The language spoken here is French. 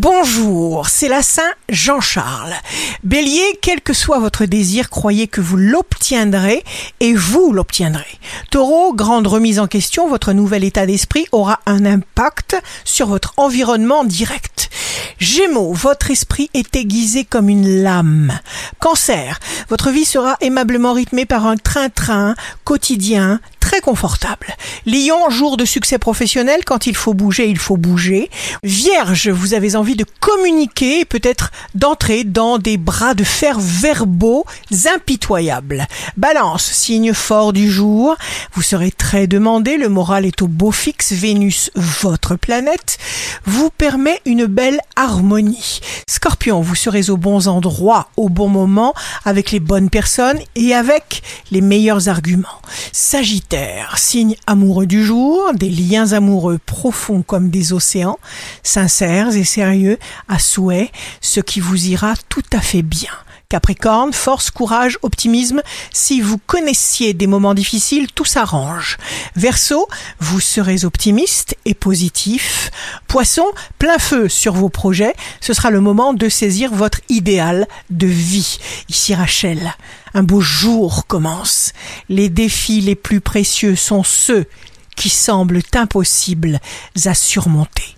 Bonjour, c'est la Saint Jean-Charles. Bélier, quel que soit votre désir, croyez que vous l'obtiendrez et vous l'obtiendrez. Taureau, grande remise en question, votre nouvel état d'esprit aura un impact sur votre environnement direct. Gémeaux, votre esprit est aiguisé comme une lame. Cancer, votre vie sera aimablement rythmée par un train-train quotidien confortable. Lion, jour de succès professionnel, quand il faut bouger, il faut bouger. Vierge, vous avez envie de communiquer, peut-être d'entrer dans des bras de fer verbaux impitoyables. Balance, signe fort du jour, vous serez très demandé, le moral est au beau fixe, Vénus, votre planète, vous permet une belle harmonie. Scorpion, vous serez aux bons endroits, au bon moment, avec les bonnes personnes et avec les meilleurs arguments. Sagittaire, signe amoureux du jour, des liens amoureux profonds comme des océans, sincères et sérieux à souhait, ce qui vous ira tout à fait bien. Capricorne, force, courage, optimisme. Si vous connaissiez des moments difficiles, tout s'arrange. Verseau, vous serez optimiste et positif. Poisson, plein feu sur vos projets. Ce sera le moment de saisir votre idéal de vie. Ici Rachel, un beau jour commence. Les défis les plus précieux sont ceux qui semblent impossibles à surmonter.